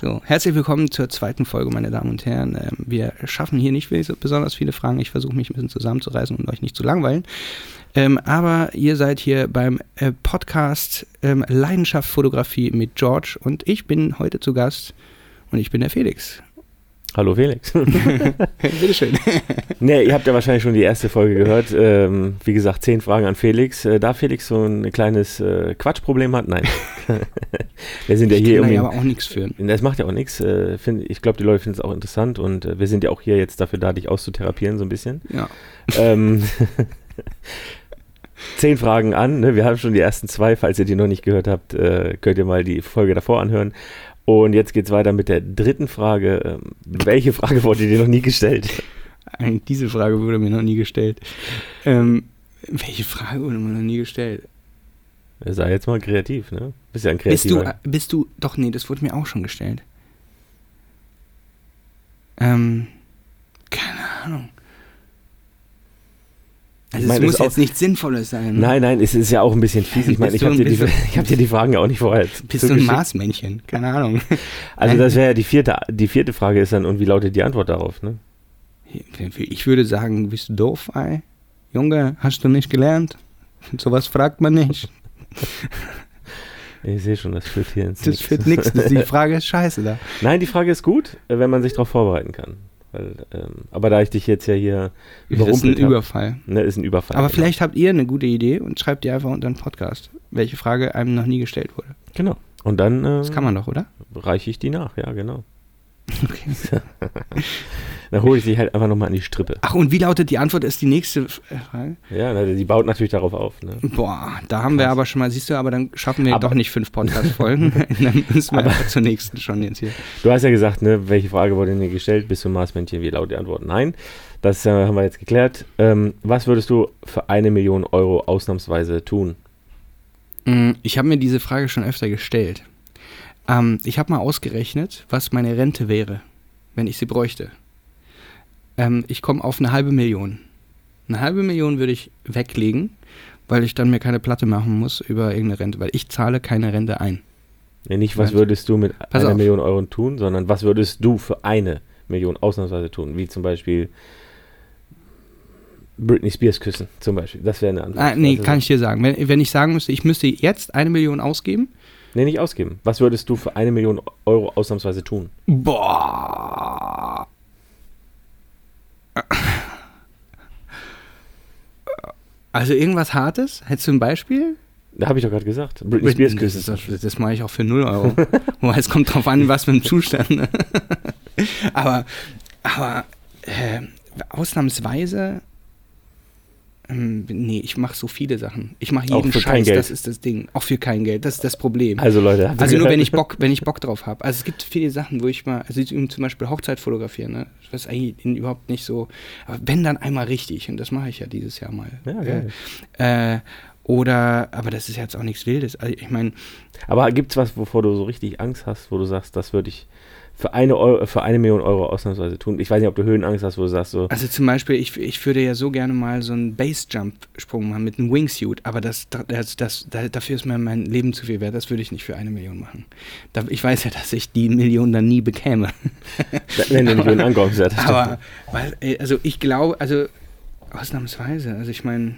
So, herzlich willkommen zur zweiten Folge, meine Damen und Herren. Ähm, wir schaffen hier nicht besonders viele Fragen. Ich versuche mich ein bisschen zusammenzureißen und euch nicht zu langweilen. Ähm, aber ihr seid hier beim äh, Podcast ähm, Leidenschaft Fotografie mit George und ich bin heute zu Gast und ich bin der Felix. Hallo Felix. Bitteschön. ne, ihr habt ja wahrscheinlich schon die erste Folge gehört. Ähm, wie gesagt, zehn Fragen an Felix. Äh, da Felix so ein kleines äh, Quatschproblem hat, nein. wir sind ja ich hier kann da irgendwie. ja aber auch nichts für. Das macht ja auch nichts. Äh, find- ich glaube, die Leute finden es auch interessant und äh, wir sind ja auch hier jetzt dafür da, dich auszutherapieren so ein bisschen. Ja. ähm, zehn Fragen an. Ne? Wir haben schon die ersten zwei. Falls ihr die noch nicht gehört habt, äh, könnt ihr mal die Folge davor anhören. Und jetzt geht's weiter mit der dritten Frage. Ähm, welche Frage wurde dir noch nie gestellt? Eigentlich Diese Frage wurde mir noch nie gestellt. Ähm, welche Frage wurde mir noch nie gestellt? Sei jetzt mal kreativ, ne? Bist ja ein Bist du, kreativer. bist du, doch, nee, das wurde mir auch schon gestellt. Ähm, keine Ahnung. Meine, muss jetzt nichts Sinnvolles sein. ne? Nein, nein, es ist ja auch ein bisschen fies. Ich meine, ich habe dir, die- ich hab dir die Fragen ja auch nicht vorher Bist du ein. Marsmännchen? Keine Ahnung. Also das wäre ja die vierte, die vierte Frage ist dann, und wie lautet die Antwort darauf, ne? Ich würde sagen, bist du doof, ey? Junge, hast du nicht gelernt? Sowas fragt man nicht. Ich sehe schon, das führt hier ins Das Nix. führt nichts. Die Frage ist scheiße da. Nein, die Frage ist gut, wenn man sich darauf vorbereiten kann. Weil, ähm, aber da ich dich jetzt ja hier Das ist ein überrumpelt habe, Überfall. ne, ist ein Überfall. Aber genau. vielleicht habt ihr eine gute Idee und schreibt die einfach unter den Podcast, welche Frage einem noch nie gestellt wurde. Genau. Und dann äh, Das kann man doch, oder? reiche ich die nach, ja, genau. Okay. Dann hole ich dich halt einfach nochmal an die Strippe. Ach, und wie lautet die Antwort? Ist die nächste äh, Frage? Ja, die baut natürlich darauf auf. Ne? Boah, da haben wir Krass. aber schon mal, siehst du, aber dann schaffen wir Aber- doch nicht fünf Podcast-Folgen. dann müssen wir Aber- zur nächsten schon jetzt hier. Du hast ja gesagt, ne, welche Frage wurde dir gestellt? Bist du ein Marsmännchen? Wie lautet die Antwort? Nein. Das äh, haben wir jetzt geklärt. Ähm, was würdest du für eine Million Euro ausnahmsweise tun? Mm, Ich habe mir diese Frage schon öfter gestellt. Ähm, ich habe mal ausgerechnet, was meine Rente wäre, wenn ich sie bräuchte. Ähm, ich komme auf eine halbe Million. Eine halbe Million würde ich weglegen, weil ich dann mir keine Platte machen muss über irgendeine Rente, weil ich zahle keine Rente ein. Nee, nicht, was würdest du mit Pass einer auf. Million Euro tun, sondern was würdest du für eine Million ausnahmsweise tun? Wie zum Beispiel Britney Spears küssen, zum Beispiel. Das wäre eine Antwort. Ah, nee, kann ich dir sagen. Wenn, wenn ich sagen müsste, ich müsste jetzt eine Million ausgeben, Nee, nicht ausgeben. Was würdest du für eine Million Euro ausnahmsweise tun? Boah. Also irgendwas Hartes? Hättest du ein Beispiel? Da habe ich doch gerade gesagt. Britney Spears das, küssen. doch- das mache ich auch für 0 Euro. Wobei es kommt drauf an, was für ein Zustand. ne? aber aber äh, ausnahmsweise. Ähm, nee, ich mache so viele Sachen. Ich mache Auch jeden für kein Scheiß, Geld. das ist das Ding. Auch für kein Geld, das ist das Problem. Also Leute, Also nur wenn ich Bock, wenn ich Bock drauf habe. Also es gibt viele Sachen, wo ich mal, also zum Beispiel Hochzeit fotografieren, ne? Das ist eigentlich überhaupt nicht so. Aber wenn dann einmal richtig, und das mache ich ja dieses Jahr mal. Ja, geil. Äh, oder, aber das ist jetzt auch nichts Wildes. Also ich meine, Aber gibt es was, wovor du so richtig Angst hast, wo du sagst, das würde ich für eine, Euro, für eine Million Euro ausnahmsweise tun? Ich weiß nicht, ob du Höhenangst hast, wo du sagst so, also zum Beispiel, ich, ich würde ja so gerne mal so einen Base-Jump-Sprung machen mit einem Wingsuit, aber das, das, das, da- dafür ist mir mein Leben zu viel wert. Das würde ich nicht für eine Million machen. Ich weiß ja, dass ich die Million dann nie bekäme. wenn du Höhen ankommst. Ja, das stimmt. Aber, weil, also ich glaube, also ausnahmsweise, also ich meine,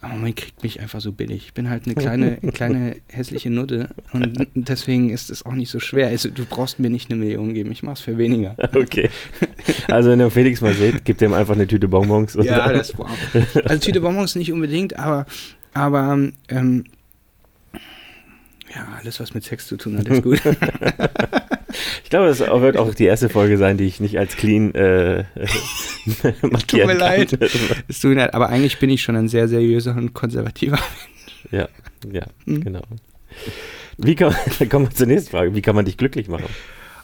aber man kriegt mich einfach so billig. Ich bin halt eine kleine, kleine hässliche Nutte und deswegen ist es auch nicht so schwer. Also du brauchst mir nicht eine Million geben, ich mach's für weniger. Okay. Also wenn ihr Felix mal seht, gebt ihm einfach eine Tüte Bonbons. Ja, das wow. Also Tüte Bonbons nicht unbedingt, aber, aber ähm, ja, alles was mit Sex zu tun hat, ist gut. Ich glaube, das wird auch die erste Folge sein, die ich nicht als clean äh, Tut mir kann. leid. Es tut mir leid, aber eigentlich bin ich schon ein sehr seriöser und konservativer Ja, ja, Mhm. genau. Wie kann, dann kommen wir zur nächsten Frage. Wie kann man dich glücklich machen?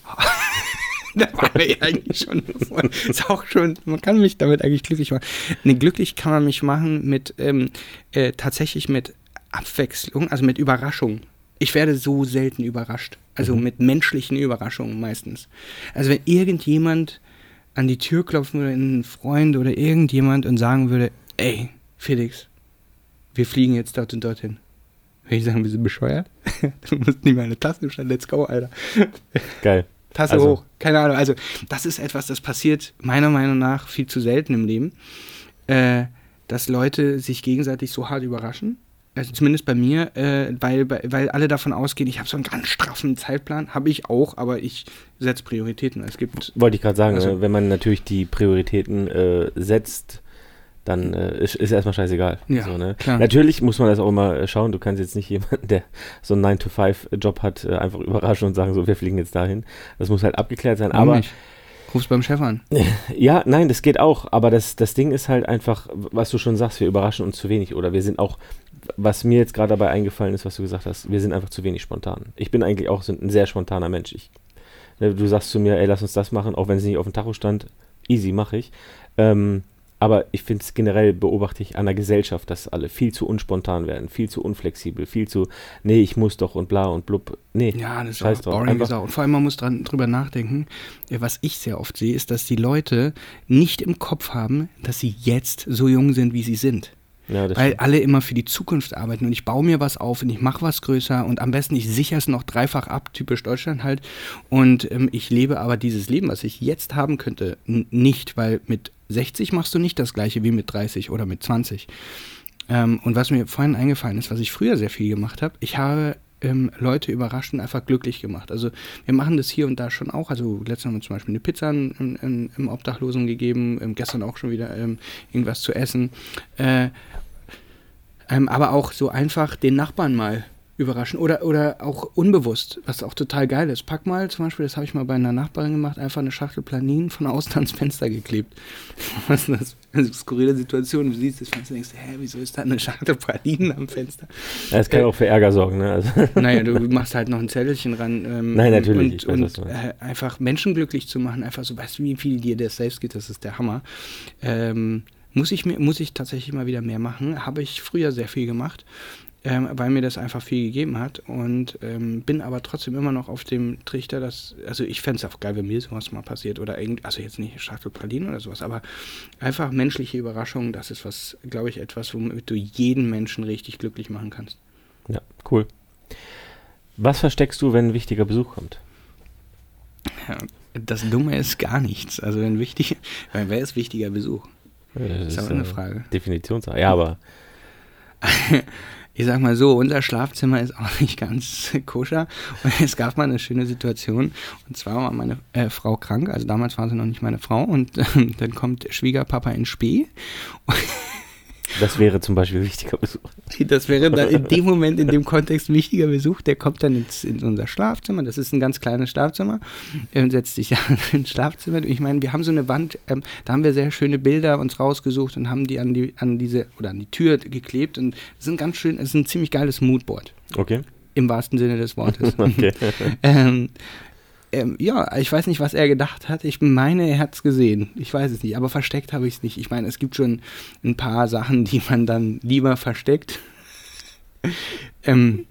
Da wir ja eigentlich schon. Voll. Ist auch schon, man kann mich damit eigentlich glücklich machen. Ne, glücklich kann man mich machen mit, ähm, äh, tatsächlich mit Abwechslung, also mit Überraschung. Ich werde so selten überrascht. Also Mhm. mit menschlichen Überraschungen meistens. Also wenn irgendjemand an die Tür klopfen würde, ein Freund oder irgendjemand und sagen würde, ey, Felix, wir fliegen jetzt dort und dorthin. Würde ich sagen, wir sind bescheuert. du musst nicht mal eine Tasse stellen, let's go, Alter. Geil. Tasse Also- hoch. Keine Ahnung. Also, das ist etwas, das passiert meiner Meinung nach viel zu selten im Leben. Äh, dass Leute sich gegenseitig so hart überraschen. Also zumindest bei mir, äh, weil, weil alle davon ausgehen, ich habe so einen ganz straffen Zeitplan. Habe ich auch, aber ich setze Prioritäten. Es gibt. Wollte ich gerade sagen, Also- äh, wenn man natürlich die Prioritäten äh, setzt, dann äh, ist, ist erstmal scheißegal. Ja, so, ne? klar. Natürlich muss man das auch immer äh, schauen. Du kannst jetzt nicht jemanden, der so einen 9-to-5-Job hat, äh, einfach überraschen und sagen, so, wir fliegen jetzt dahin. Das muss halt abgeklärt sein. Warum aber nicht? Ruf's beim Chef an. Ja, nein, das geht auch, aber das, das Ding ist halt einfach, was du schon sagst, wir überraschen uns zu wenig oder wir sind auch, was mir jetzt gerade dabei eingefallen ist, was du gesagt hast, wir sind einfach zu wenig spontan. Ich bin eigentlich auch so ein sehr spontaner Mensch. Ich, ne, du sagst zu mir, ey, lass uns das machen, auch wenn es nicht auf dem Tacho stand, easy, mache ich. Ähm, aber ich finde es generell, beobachte ich an der Gesellschaft, dass alle viel zu unspontan werden, viel zu unflexibel, viel zu, nee, ich muss doch und bla und blub. Nee, Ja, das ist Scheiß auch drauf. boring ist auch. Und vor allem, man muss dran, drüber nachdenken. Was ich sehr oft sehe, ist, dass die Leute nicht im Kopf haben, dass sie jetzt so jung sind, wie sie sind. ja, Weil stimmt. alle immer für die Zukunft arbeiten und ich baue mir was auf und ich mache was größer und am besten ich sichere es noch dreifach ab, typisch Deutschland halt. Und ähm, ich lebe aber dieses Leben, was ich jetzt haben könnte, nicht, weil mit 60 machst du nicht das gleiche wie mit 30 oder mit 20. Ähm, und was mir vorhin eingefallen ist, was ich früher sehr viel gemacht habe, ich habe ähm, Leute überrascht und einfach glücklich gemacht. Also wir machen das hier und da schon auch. Also letztens haben wir zum Beispiel eine Pizza im, im, im Obdachlosen gegeben, ähm, gestern auch schon wieder ähm, irgendwas zu essen. Äh, ähm, aber auch so einfach den Nachbarn mal überraschen oder, oder auch unbewusst, was auch total geil ist. Pack mal zum Beispiel, das habe ich mal bei einer Nachbarin gemacht, einfach eine Schachtel Planinen von außen ans Fenster geklebt. Was ist das? eine skurrile Situation. Du siehst das Fenster und denkst, hä, wieso ist da eine Schachtel Planinen am Fenster? Ja, das kann äh, auch für Ärger sorgen, ne? Also, Naja, du machst halt noch ein Zettelchen ran. Ähm, Nein, natürlich, Und, weiß, und äh, einfach Menschen glücklich zu machen, einfach so, weißt du, wie viel dir das selbst geht, das ist der Hammer. Ähm, muss, ich mir, muss ich tatsächlich mal wieder mehr machen. Habe ich früher sehr viel gemacht, ähm, weil mir das einfach viel gegeben hat. Und ähm, bin aber trotzdem immer noch auf dem Trichter, dass, also ich fände es auch geil, wenn mir sowas mal passiert. Oder irgend, also jetzt nicht Schachtel Pralinen oder sowas, aber einfach menschliche Überraschungen, das ist was, glaube ich, etwas, womit du jeden Menschen richtig glücklich machen kannst. ja, cool. Was versteckst du, wenn ein wichtiger Besuch kommt? Ja, das Dumme ist gar nichts. Also wenn wichtig, weil wer ist wichtiger Besuch? Das ist auch eine Frage. Definitionssache. Ja, aber Ich sag mal so, unser Schlafzimmer ist auch nicht ganz koscher. Und es gab mal eine schöne Situation. Und zwar war meine äh, Frau krank. Also damals war sie noch nicht meine Frau. Und ähm, dann kommt Schwiegerpapa in Spee. Das wäre zum Beispiel ein wichtiger Besuch. Das wäre dann in dem Moment, in dem Kontext ein wichtiger Besuch. Der kommt dann ins, in unser Schlafzimmer. Das ist ein ganz kleines Schlafzimmer. Er setzt sich ins Schlafzimmer. Ich meine, wir haben so eine Wand, ähm, da haben wir sehr schöne Bilder uns rausgesucht und haben die an die an diese oder an die Tür geklebt. Und es ist ein ganz schön, es ist ein ziemlich geiles Moodboard. Okay. Im wahrsten Sinne des Wortes. Okay. ähm, ähm, ja, ich weiß nicht, was er gedacht hat. Ich meine, er hat es gesehen. Ich weiß es nicht, aber versteckt habe ich es nicht. Ich meine, es gibt schon ein paar Sachen, die man dann lieber versteckt. ähm,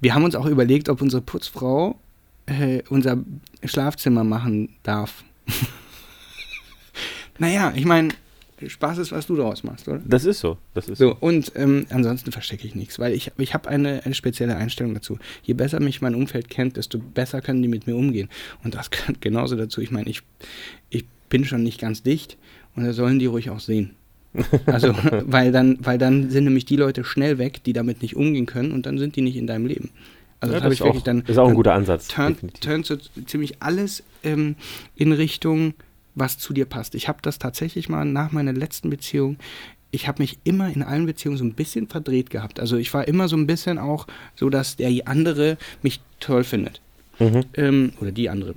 wir haben uns auch überlegt, ob unsere Putzfrau äh, unser Schlafzimmer machen darf. naja, ich meine, Spaß ist, was du daraus machst, oder? Das ist so. Das ist So, und ähm, ansonsten verstecke ich nichts, weil ich, ich habe eine, eine spezielle Einstellung dazu. Je besser mich mein Umfeld kennt, desto besser können die mit mir umgehen. Und das gehört genauso dazu. Ich meine, ich, ich bin schon nicht ganz dicht und da sollen die ruhig auch sehen. Also, weil dann, weil dann sind nämlich die Leute schnell weg, die damit nicht umgehen können und dann sind die nicht in deinem Leben. Also ja, das habe ist ich wirklich auch, dann. ist auch ein guter Ansatz. turn, definitiv. turn so ziemlich alles ähm, in Richtung, was zu dir passt. Ich habe das tatsächlich mal nach meiner letzten Beziehung, ich habe mich immer in allen Beziehungen so ein bisschen verdreht gehabt. Also ich war immer so ein bisschen auch so, dass der andere mich toll findet. Mhm. Ähm, oder die andere.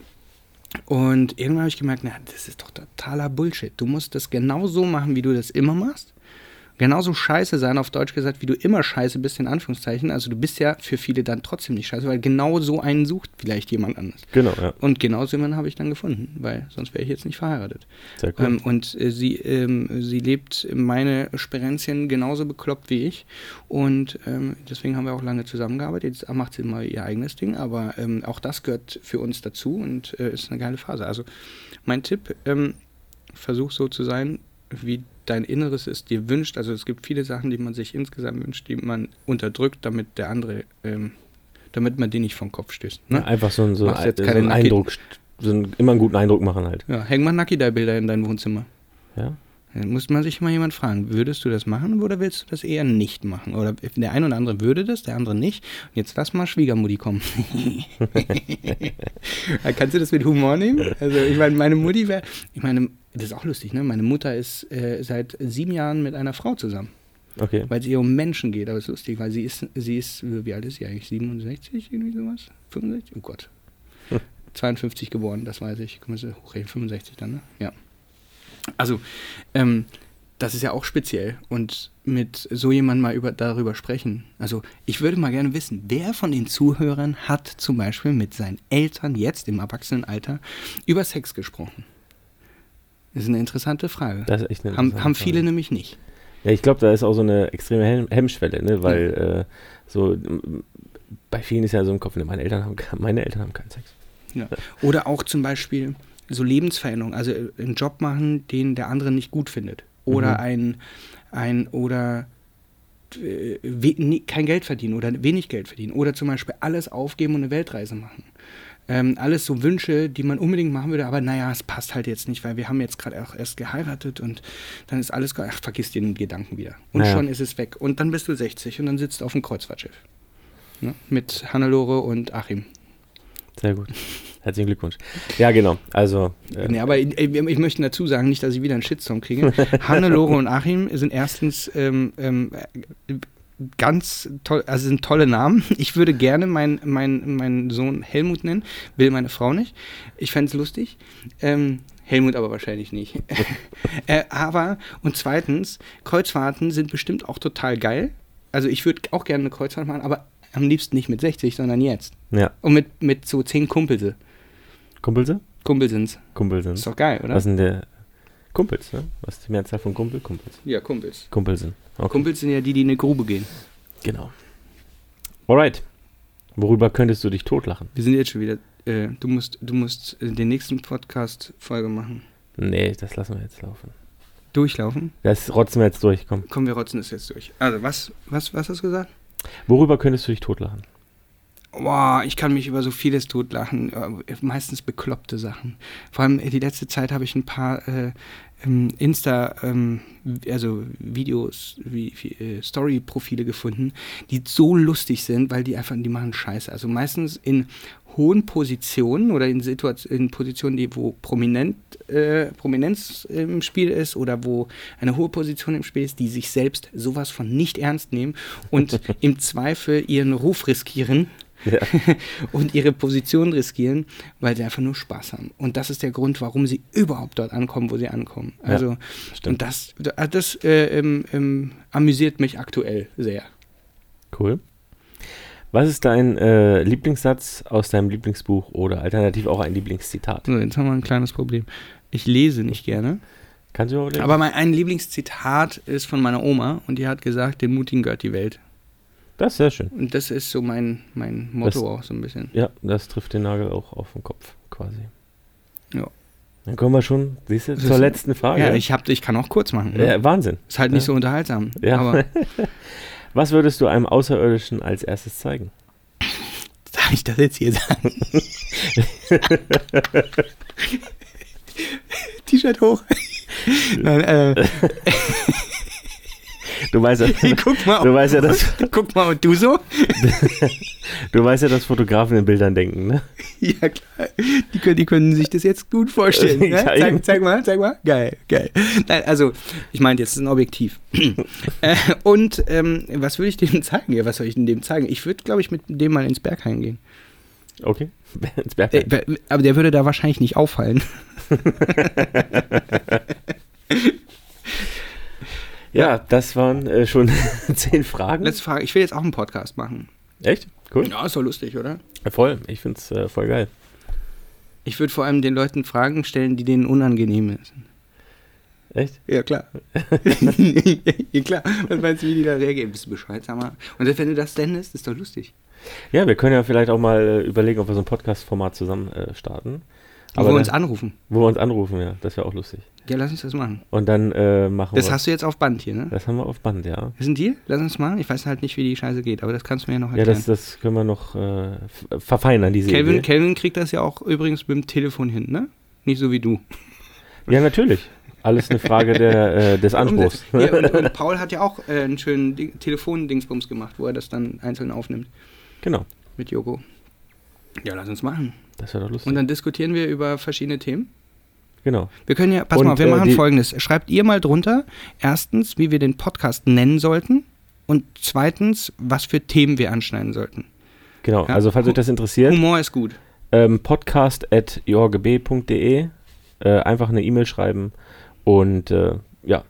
Und irgendwann habe ich gemerkt, na, das ist doch totaler Bullshit. Du musst das genau so machen, wie du das immer machst. Genauso scheiße sein, auf Deutsch gesagt, wie du immer scheiße bist, in Anführungszeichen. Also du bist ja für viele dann trotzdem nicht scheiße, weil genau so einen sucht vielleicht jemand anders. Genau, ja. Und genau so jemanden habe ich dann gefunden, weil sonst wäre ich jetzt nicht verheiratet. Sehr cool. Ähm, und äh, sie, ähm, sie lebt meine Sperenzien genauso bekloppt wie ich. Und ähm, deswegen haben wir auch lange zusammengearbeitet. Jetzt macht sie mal ihr eigenes Ding, aber ähm, auch das gehört für uns dazu und äh, ist eine geile Phase. Also mein Tipp, ähm, versuch so zu sein, wie dein Inneres es dir wünscht. Also es gibt viele Sachen, die man sich insgesamt wünscht, die man unterdrückt, damit der andere, ähm, damit man den nicht vom Kopf stößt. Ne? Ja, einfach so, so, ein, so einen Nacki- Eindruck, so einen, immer einen guten Eindruck machen halt. Ja, häng mal Nacki-Bilder in dein Wohnzimmer. Ja? Dann muss man sich mal jemand fragen, würdest du das machen oder willst du das eher nicht machen? Oder der eine oder andere würde das, der andere nicht. Und jetzt lass mal Schwiegermutti kommen. Kannst du das mit Humor nehmen? Also ich meine, meine Mutti wäre, ich meine, das ist auch lustig, ne? Meine Mutter ist äh, seit sieben Jahren mit einer Frau zusammen, Okay. weil es ihr um Menschen geht. Aber es ist lustig, weil sie ist, sie ist, wie alt ist sie eigentlich? 67, irgendwie sowas? 65? Oh Gott. Hm. 52 geboren, das weiß ich. Können wir sie hochrechnen? 65 dann, ne? Ja. Also, ähm, das ist ja auch speziell. Und mit so jemandem mal über, darüber sprechen. Also, ich würde mal gerne wissen, wer von den Zuhörern hat zum Beispiel mit seinen Eltern jetzt im Erwachsenenalter über Sex gesprochen? Das ist eine interessante Frage. Das ist echt eine haben, interessante haben viele Frage. nämlich nicht. Ja, ich glaube, da ist auch so eine extreme Hemm Hemmschwelle, ne? weil äh, so m- bei vielen ist ja so im Kopf, ne, meine Eltern haben meine Eltern haben keinen Sex. Oder auch zum Beispiel so Lebensveränderungen, also einen Job machen, den der andere nicht gut findet. Oder Mhm. ein, ein oder äh, kein Geld verdienen oder wenig Geld verdienen. Oder zum Beispiel alles aufgeben und eine Weltreise machen. Ähm, alles so Wünsche, die man unbedingt machen würde, aber naja, es passt halt jetzt nicht, weil wir haben jetzt gerade auch erst geheiratet und dann ist alles, ach, vergiss den Gedanken wieder. Und Naja. schon ist es weg. Und dann bist du 60 und dann sitzt du auf dem Kreuzfahrtschiff. Ne? Mit Hannelore und Achim. Sehr gut. Herzlichen Glückwunsch. Ja, genau. Also, äh, Nee, aber ich, ich möchte dazu sagen, nicht, dass ich wieder einen Shitstorm kriege. Hannelore und Achim sind erstens ähm, ähm, äh, ganz toll, also sind tolle Namen. Ich würde gerne meinen mein, meinen Sohn Helmut nennen, will meine Frau nicht. Ich fände es lustig. Ähm, Helmut aber wahrscheinlich nicht. äh, aber, und zweitens, Kreuzfahrten sind bestimmt auch total geil. Also ich würde auch gerne eine Kreuzfahrt machen, aber am liebsten nicht mit 60, sondern jetzt. ja. Und mit, mit so zehn Kumpelse. Kumpelse? Kumpel sind's. Kumpel sind. Ist doch geil, oder? Was sind der Kumpels, ne? Was ist die Mehrzahl von Kumpel? Kumpels. Ja, Kumpels. Kumpel sind. Okay. Kumpels sind ja die, die in eine Grube gehen. Genau. Alright. Worüber könntest du dich totlachen? Wir sind jetzt schon wieder. Äh, du musst, du musst äh, den nächsten Podcast-Folge machen. Nee, das lassen wir jetzt laufen. Durchlaufen. Das rotzen wir jetzt durch, komm. Kommen wir rotzen das jetzt durch. Also, was, was, was hast du gesagt? Worüber könntest du dich totlachen? Boah, ich kann mich über so vieles totlachen. äh, Meistens bekloppte Sachen. Vor allem äh, die letzte Zeit habe ich ein paar äh, ähm, Insta, ähm, also Videos, wie, wie äh, Story-Profile gefunden, die so lustig sind, weil die einfach, die machen Scheiße. Also meistens in hohen Positionen oder in, Situation, in Positionen, die, wo prominent, äh, Prominenz im Spiel ist oder wo eine hohe Position im Spiel ist, die sich selbst sowas von nicht ernst nehmen und im Zweifel ihren Ruf riskieren Ja. und ihre Position riskieren, weil sie einfach nur Spaß haben. Und das ist der Grund, warum sie überhaupt dort ankommen, wo sie ankommen. Ja, Also, Stimmt. und das, das äh, ähm, ähm, amüsiert mich aktuell sehr. Cool. Was ist dein äh, Lieblingssatz aus deinem Lieblingsbuch oder alternativ auch ein Lieblingszitat? So, jetzt haben wir ein kleines Problem. Ich lese nicht gerne. Kannst du auch lesen? Aber mein ein Lieblingszitat ist von meiner Oma und die hat gesagt, den Mutigen gehört die Welt. Das ist sehr schön. Und das ist so mein, mein Motto Das- auch so ein bisschen. Ja, das trifft den Nagel auch auf den Kopf, quasi. Ja. Dann kommen wir schon, siehst du, Das zur ist- letzten Frage. Ja, ich, hab, ich kann auch kurz machen. Ne? ja, Wahnsinn. Ist halt nicht Ja. so unterhaltsam. Ja. Was würdest du einem Außerirdischen als erstes zeigen? darf ich das jetzt hier sagen? T-Shirt hoch. Nein, äh, Du weißt ja, guck mal. du weißt ja, dass, Guck mal, und du so? du weißt ja, dass Fotografen in Bildern denken, ne? Ja, klar. Die können, die können sich das jetzt gut vorstellen. Ne? Zeig, zeig mal, zeig mal. Geil, geil. Nein, also, ich meine, jetzt ist ein Objektiv. äh, und ähm, was würde ich dem zeigen? Ja, was soll ich denn dem zeigen? Ich würde, glaube ich, mit dem mal ins Berghain gehen. Okay. Ins Äh, Bergheim. aber der würde da wahrscheinlich nicht auffallen. Ja, das waren äh, schon zehn Fragen. Letzte Frage. Ich will jetzt auch einen Podcast machen. Echt? Cool. Ja, ist doch lustig, oder? Ja, voll. Ich find's äh, voll geil. Ich würde vor allem den Leuten Fragen stellen, die denen unangenehm sind. Echt? Ja, klar. ja, klar. Was meinst du, wie die da reagieren? Bist du Bescheid, sag mal. Und selbst wenn du das sendest, ist doch lustig. Ja, wir können ja vielleicht auch mal äh, überlegen, ob wir so ein Podcast-Format zusammen äh, starten. wo wir uns anrufen. wo wir uns anrufen, ja. Das wäre auch lustig. Ja, lass uns das machen. Und dann äh, machen Das wir. hast du jetzt auf Band hier, ne? das haben wir auf Band, ja. Das ein Deal? Lass uns machen. Ich weiß halt nicht, wie die Scheiße geht, aber das kannst du mir ja noch Ja, erklären. das, das können wir noch äh, verfeinern, diese Kelvin, Idee. Kelvin kriegt das ja auch übrigens mit dem Telefon hin, ne? Nicht so wie du. Ja, natürlich. Alles eine Frage der, äh, des Anspruchs. Ja, und, und Paul hat ja auch äh, einen schönen Ding- Telefondingsbums gemacht, wo er das dann einzeln aufnimmt genau. mit Joko. Ja, lass uns machen. Das wäre doch lustig. Und dann diskutieren wir über verschiedene Themen. Genau. Wir können ja, pass Und, mal, wir äh, machen folgendes. Schreibt ihr mal drunter, erstens, wie wir den Podcast nennen sollten und zweitens, was für Themen wir anschneiden sollten. Genau. Ja. Also, falls euch das interessiert, Humor ist gut. ähm, podcast.jorgeb.de äh, einfach eine E-Mail schreiben und äh, ja,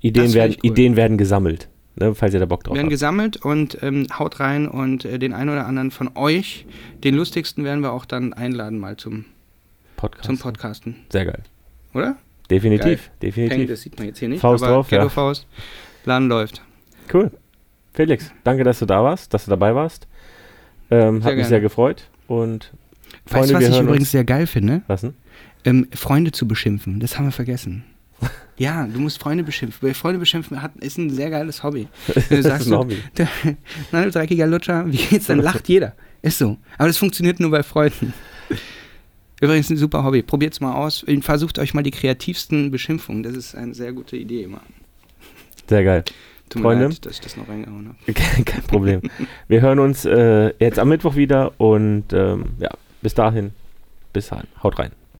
Ideen werden, cool. Ideen werden gesammelt, ne, falls ihr da Bock drauf werden habt. gesammelt und ähm, haut rein und äh, den einen oder anderen von euch, den lustigsten werden wir auch dann einladen mal zum, Podcast. zum Podcasten. Sehr geil. Oder? Definitiv, Peng, definitiv. das sieht man jetzt hier nicht. Faust aber drauf, Ghetto ja. Faust. Laden läuft. Cool. Felix, danke, dass du da warst, dass du dabei warst. Ähm, hat Sehr mich gerne. sehr gefreut und Weißt Freunde, du, was ich übrigens sehr geil finde? Was denn? Ähm, Freunde zu beschimpfen. Das haben wir vergessen. Ja, du musst Freunde beschimpfen. Weil Freunde beschimpfen hat, ist ein sehr geiles Hobby. Wenn du Das sagst, ist ein Hobby. der, na, du dreckiger Lutscher, wie geht's? Dann lacht jeder. Ist so. Aber das funktioniert nur bei Freunden. Übrigens ein super Hobby. Probiert's mal aus. Versucht euch mal die kreativsten Beschimpfungen. Das ist eine sehr gute Idee immer. Sehr geil. Tut mir Freunde? leid, dass ich das noch reingehauen habe. Kein Problem. Wir hören uns äh, jetzt am Mittwoch wieder und ähm, ja, bis dahin, bis dahin. Haut rein.